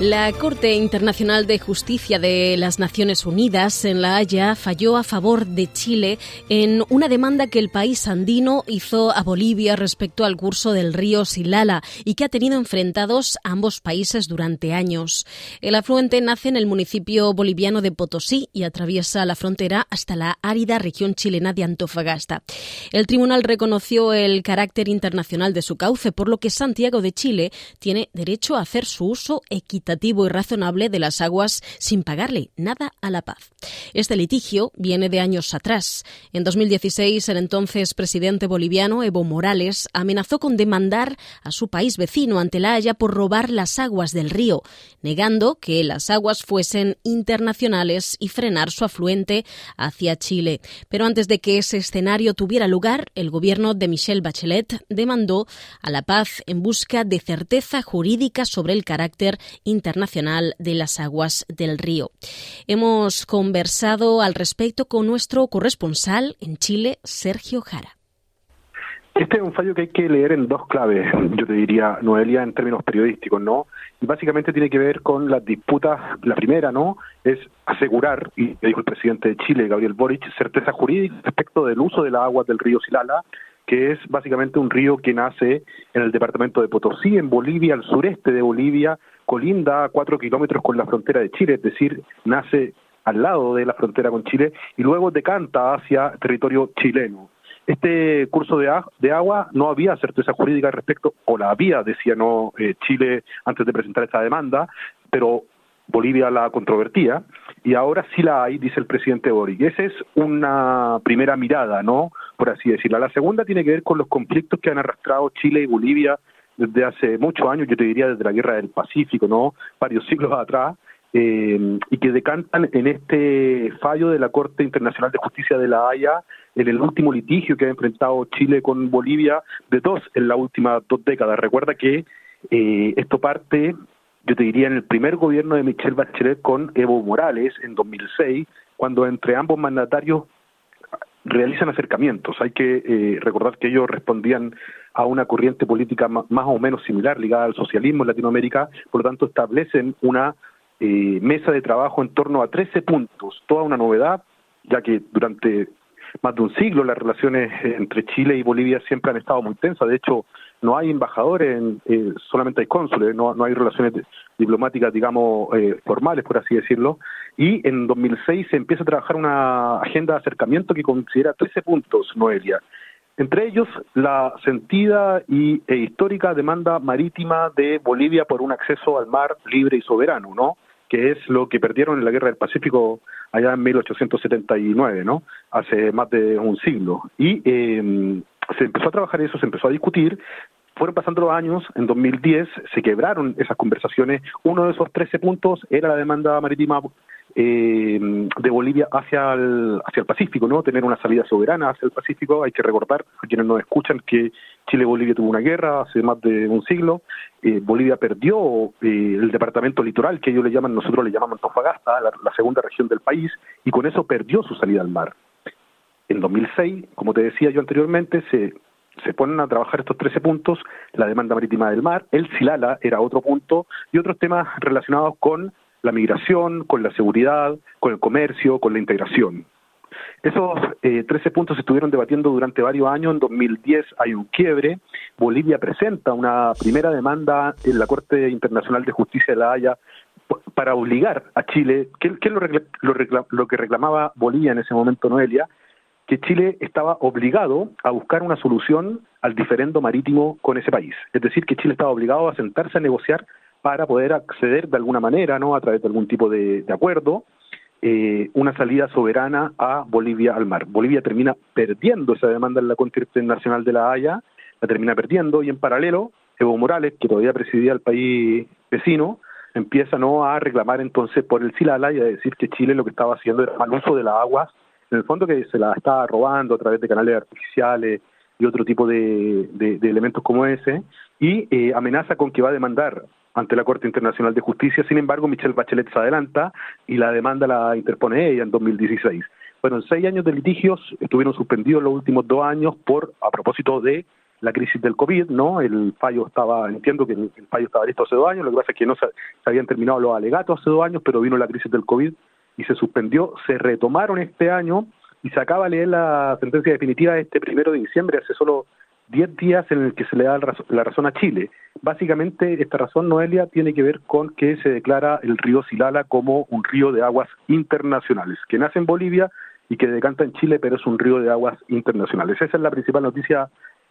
La Corte Internacional de Justicia de las Naciones Unidas en La Haya falló a favor de Chile en una demanda que el país andino hizo a Bolivia respecto al curso del río Silala y que ha tenido enfrentados ambos países durante años. El afluente nace en el municipio boliviano de Potosí y atraviesa la frontera hasta la árida región chilena de Antofagasta. El tribunal reconoció el carácter internacional de su cauce, por lo que Santiago de Chile tiene derecho a hacer su uso equitativo y razonable de las aguas sin pagarle nada a la paz. Este litigio viene de años atrás. En 2016, el entonces presidente boliviano Evo Morales amenazó con demandar a su país vecino ante la Haya por robar las aguas del río, negando que las aguas fuesen internacionales y frenar su afluente hacia Chile. Pero antes de que ese escenario tuviera lugar, el gobierno de Michelle Bachelet demandó a la paz en busca de certeza jurídica sobre el carácter internacional Internacional de las Aguas del Río. Hemos conversado al respecto con nuestro corresponsal en Chile, Sergio Jara. Este es un fallo que hay que leer en dos claves, yo te diría, Noelia, en términos periodísticos, ¿no? Y básicamente tiene que ver con las disputas. La primera, ¿no? Es asegurar, y dijo el presidente de Chile, Gabriel Boric, certeza jurídica respecto del uso de las aguas del río Silala, que es básicamente un río que nace en el departamento de Potosí, en Bolivia, al sureste de Bolivia, colinda a cuatro kilómetros con la frontera de Chile, es decir, nace al lado de la frontera con Chile y luego decanta hacia territorio chileno. Este curso de, de agua no había certeza jurídica respecto, o la había, decía no eh, Chile antes de presentar esta demanda, pero Bolivia la controvertía y ahora sí la hay, dice el presidente Boric. Esa es una primera mirada, ¿no? Por así decirlo. La segunda tiene que ver con los conflictos que han arrastrado Chile y Bolivia desde hace muchos años, yo te diría desde la Guerra del Pacífico, ¿no? Varios siglos atrás, eh, y que decantan en este fallo de la Corte Internacional de Justicia de la Haya, en el último litigio que ha enfrentado Chile con Bolivia, de dos en las últimas dos décadas. Recuerda que eh, esto parte, yo te diría, en el primer gobierno de Michelle Bachelet con Evo Morales en 2006, cuando entre ambos mandatarios realizan acercamientos. Hay que eh, recordar que ellos respondían a una corriente política más o menos similar ligada al socialismo en Latinoamérica, por lo tanto establecen una eh, mesa de trabajo en torno a 13 puntos, toda una novedad, ya que durante más de un siglo las relaciones entre Chile y Bolivia siempre han estado muy tensas, de hecho no hay embajadores, eh, solamente hay cónsules, no, no hay relaciones diplomáticas, digamos, eh, formales, por así decirlo, y en 2006 se empieza a trabajar una agenda de acercamiento que considera 13 puntos, Noelia. Entre ellos, la sentida y, e histórica demanda marítima de Bolivia por un acceso al mar libre y soberano, ¿no? que es lo que perdieron en la Guerra del Pacífico allá en 1879, ¿no? Hace más de un siglo. Y eh, se empezó a trabajar eso, se empezó a discutir, fueron pasando los años, en 2010 se quebraron esas conversaciones, uno de esos 13 puntos era la demanda marítima eh, de Bolivia hacia el, hacia el Pacífico, ¿no? Tener una salida soberana hacia el Pacífico. Hay que recordar, a quienes nos escuchan, que Chile y Bolivia tuvo una guerra hace más de un siglo. Eh, Bolivia perdió eh, el departamento litoral, que ellos le llaman, nosotros le llamamos Antofagasta, la, la segunda región del país, y con eso perdió su salida al mar. En 2006, como te decía yo anteriormente, se se ponen a trabajar estos 13 puntos, la demanda marítima del mar, el Silala era otro punto y otros temas relacionados con la migración, con la seguridad, con el comercio, con la integración. Esos eh, 13 puntos se estuvieron debatiendo durante varios años. En 2010 hay un quiebre. Bolivia presenta una primera demanda en la Corte Internacional de Justicia de la Haya para obligar a Chile, ¿qué, es lo, lo, lo, que reclamaba Bolivia en ese momento, Noelia? Que Chile estaba obligado a buscar una solución al diferendo marítimo con ese país. Es decir, que Chile estaba obligado a sentarse a negociar para poder acceder de alguna manera, ¿no? A través de algún tipo de, acuerdo, eh, una salida soberana a Bolivia al mar. Bolivia termina perdiendo esa demanda en la Corte Internacional de la Haya, la termina perdiendo y en paralelo Evo Morales, que todavía presidía el país vecino, empieza no a reclamar entonces por el Silala y a decir que Chile lo que estaba haciendo era mal uso de las aguas, en el fondo que se la estaba robando a través de canales artificiales y otro tipo de, elementos como ese, y eh, amenaza con que va a demandar ante la Corte Internacional de Justicia. Sin embargo, Michelle Bachelet se adelanta y la demanda la interpone ella en 2016. Bueno, seis años de litigios estuvieron suspendidos los últimos dos años por, a propósito de la crisis del COVID, ¿no? El fallo estaba, entiendo que el, fallo estaba listo hace dos años, lo que pasa es que no se, habían terminado los alegatos hace dos años, pero vino la crisis del COVID y se suspendió, se retomaron este año y se acaba de leer la sentencia definitiva este primero de diciembre, hace solo diez días en el que se le da la razón a Chile. Básicamente, esta razón, Noelia, tiene que ver con que se declara el río Silala como un río de aguas internacionales, que nace en Bolivia y que decanta en Chile, pero es un río de aguas internacionales. Esa es la principal noticia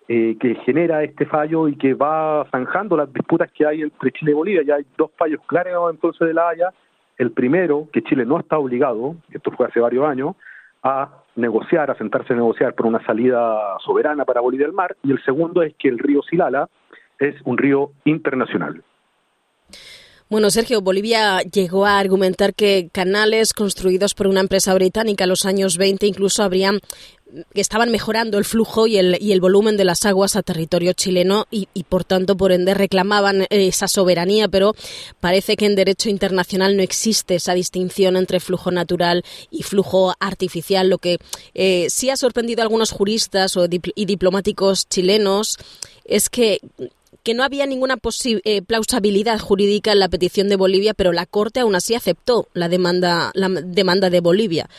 eh, que genera este fallo y que va zanjando las disputas que hay entre Chile y Bolivia. Ya hay dos fallos claros entonces de la Haya. El primero, que Chile no está obligado, esto fue hace varios años, a negociar, a sentarse a negociar por una salida soberana para Bolivia al mar. Y el segundo es que el río Silala es un río internacional. Bueno, Sergio, Bolivia llegó a argumentar que canales construidos por una empresa británica en los años 20 incluso habrían que estaban mejorando el flujo y el, volumen de las aguas a territorio chileno y, y, por tanto, por ende, reclamaban esa soberanía, pero parece que en derecho internacional no existe esa distinción entre flujo natural y flujo artificial, lo que eh, sí ha sorprendido a algunos juristas o y diplomáticos chilenos es que que no había ninguna eh, plausibilidad jurídica en la petición de Bolivia, pero la Corte aún así aceptó la demanda, la demanda de Bolivia.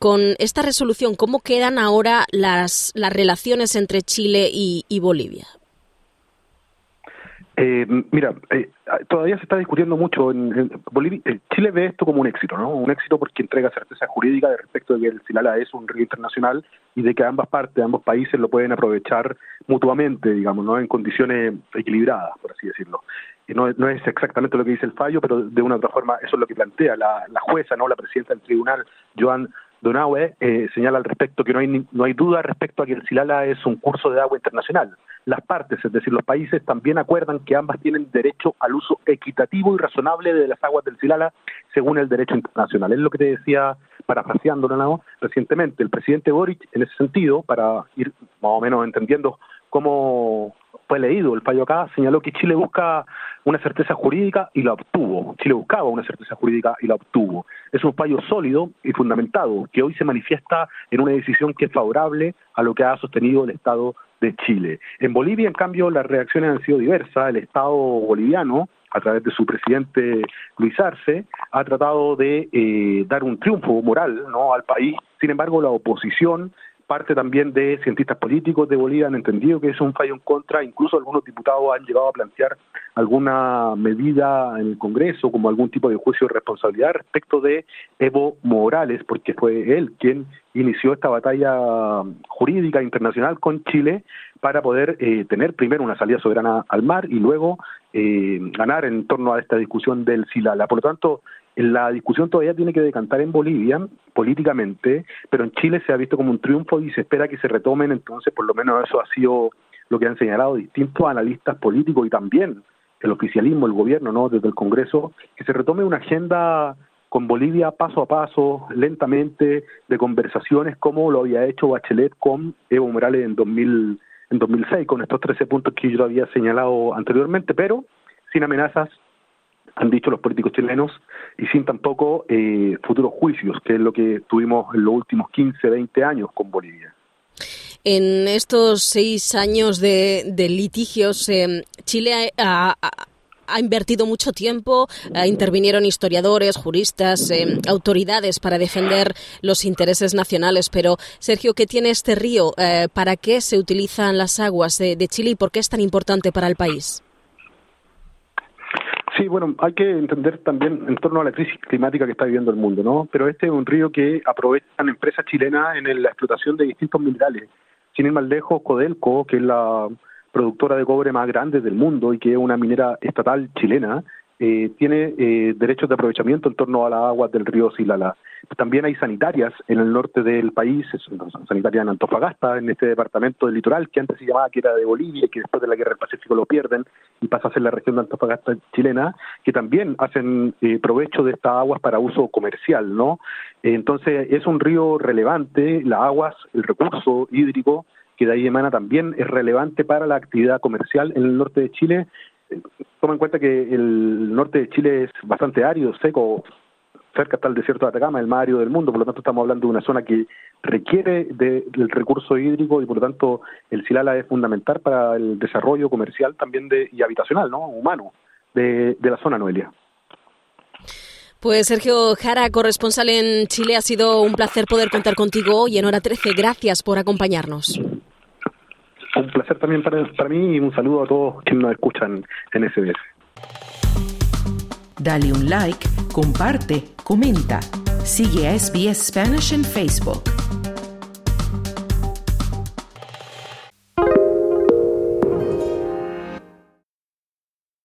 con esta resolución, ¿cómo quedan ahora las, las relaciones entre Chile y Bolivia? Eh, mira, eh, todavía se está discutiendo mucho. En, Bolivia, eh, Chile ve esto como un éxito, ¿no? Un éxito porque entrega certeza jurídica de respecto de que el Silala es un río internacional y de que ambas partes, ambos países lo pueden aprovechar mutuamente, digamos, ¿no? En condiciones equilibradas, por así decirlo. No, no, es exactamente lo que dice el fallo, pero de una u otra forma eso es lo que plantea la, la jueza, no la presidenta del tribunal, Joan Donaue, eh, señala al respecto que no hay, no hay duda respecto a que el Silala es un curso de agua internacional. Las partes, es decir, los países también acuerdan que ambas tienen derecho al uso equitativo y razonable de las aguas del Silala según el derecho internacional. Es lo que te decía, parafraseándolo ¿no? recientemente, el presidente Boric, en ese sentido, para ir más o menos entendiendo cómo fue leído el fallo acá, señaló que Chile busca una certeza jurídica y la obtuvo. Chile buscaba una certeza jurídica y la obtuvo. Es un fallo sólido y fundamentado que hoy se manifiesta en una decisión que es favorable a lo que ha sostenido el Estado de Chile. En Bolivia, en cambio, las reacciones han sido diversas. El Estado boliviano, a través de su presidente Luis Arce, ha tratado de eh, dar un triunfo moral ¿no? al país. Sin embargo, la oposición parte también de cientistas políticos de Bolivia han entendido que es un fallo en contra, incluso algunos diputados han llegado a plantear alguna medida en el Congreso, como algún tipo de juicio de responsabilidad respecto de Evo Morales, porque fue él quien inició esta batalla jurídica internacional con Chile para poder eh, tener primero una salida soberana al mar y luego eh, ganar en torno a esta discusión del Silala. Por lo tanto, la discusión todavía tiene que decantar en Bolivia políticamente, pero en Chile se ha visto como un triunfo y se espera que se retomen, entonces por lo menos eso ha sido lo que han señalado distintos analistas políticos y también el oficialismo, el gobierno, ¿no? desde el Congreso, que se retome una agenda con Bolivia paso a paso, lentamente, de conversaciones como lo había hecho Bachelet con Evo Morales en, 2000, en 2006, con estos 13 puntos que yo había señalado anteriormente, pero sin amenazas, han dicho los políticos chilenos, y sin tampoco eh, futuros juicios, que es lo que tuvimos en los últimos 15, 20 años con Bolivia. En estos seis años de, litigios, eh, Chile ha, invertido mucho tiempo, intervinieron historiadores, juristas, eh, autoridades para defender los intereses nacionales. Pero, Sergio, ¿qué tiene este río? ¿Para qué se utilizan las aguas de Chile y por qué es tan importante para el país? Sí, bueno, hay que entender también en torno a la crisis climática que está viviendo el mundo, ¿no? Pero este es un río que aprovechan empresas chilenas en la explotación de distintos minerales. Sin ir más lejos, Codelco, que es la productora de cobre más grande del mundo y que es una minera estatal chilena, eh, tiene eh, derechos de aprovechamiento en torno a las aguas del río Silala. También hay sanitarias en el norte del país, sanitarias en Antofagasta, en este departamento del litoral, que antes se llamaba que era de Bolivia que después de la guerra del Pacífico lo pierden y pasa a ser la región de Antofagasta chilena, que también hacen eh, provecho de estas aguas para uso comercial, ¿no? entonces es un río relevante, las aguas, el recurso hídrico que de ahí emana también es relevante para la actividad comercial en el norte de Chile. Toma en cuenta que el norte de Chile es bastante árido, seco, cerca está el desierto de Atacama, el mar del mundo, por lo tanto estamos hablando de una zona que requiere del recurso hídrico y por lo tanto el Silala es fundamental para el desarrollo comercial también de, y habitacional, ¿no? humano de, de la zona, Noelia. Pues Sergio Jara, corresponsal en Chile, ha sido un placer poder contar contigo hoy en Hora 13. Gracias por acompañarnos. Un placer también para, para mí y un saludo a todos quienes nos escuchan en SBS. Dale un like, comparte, comenta. Sigue a SBS Spanish en Facebook.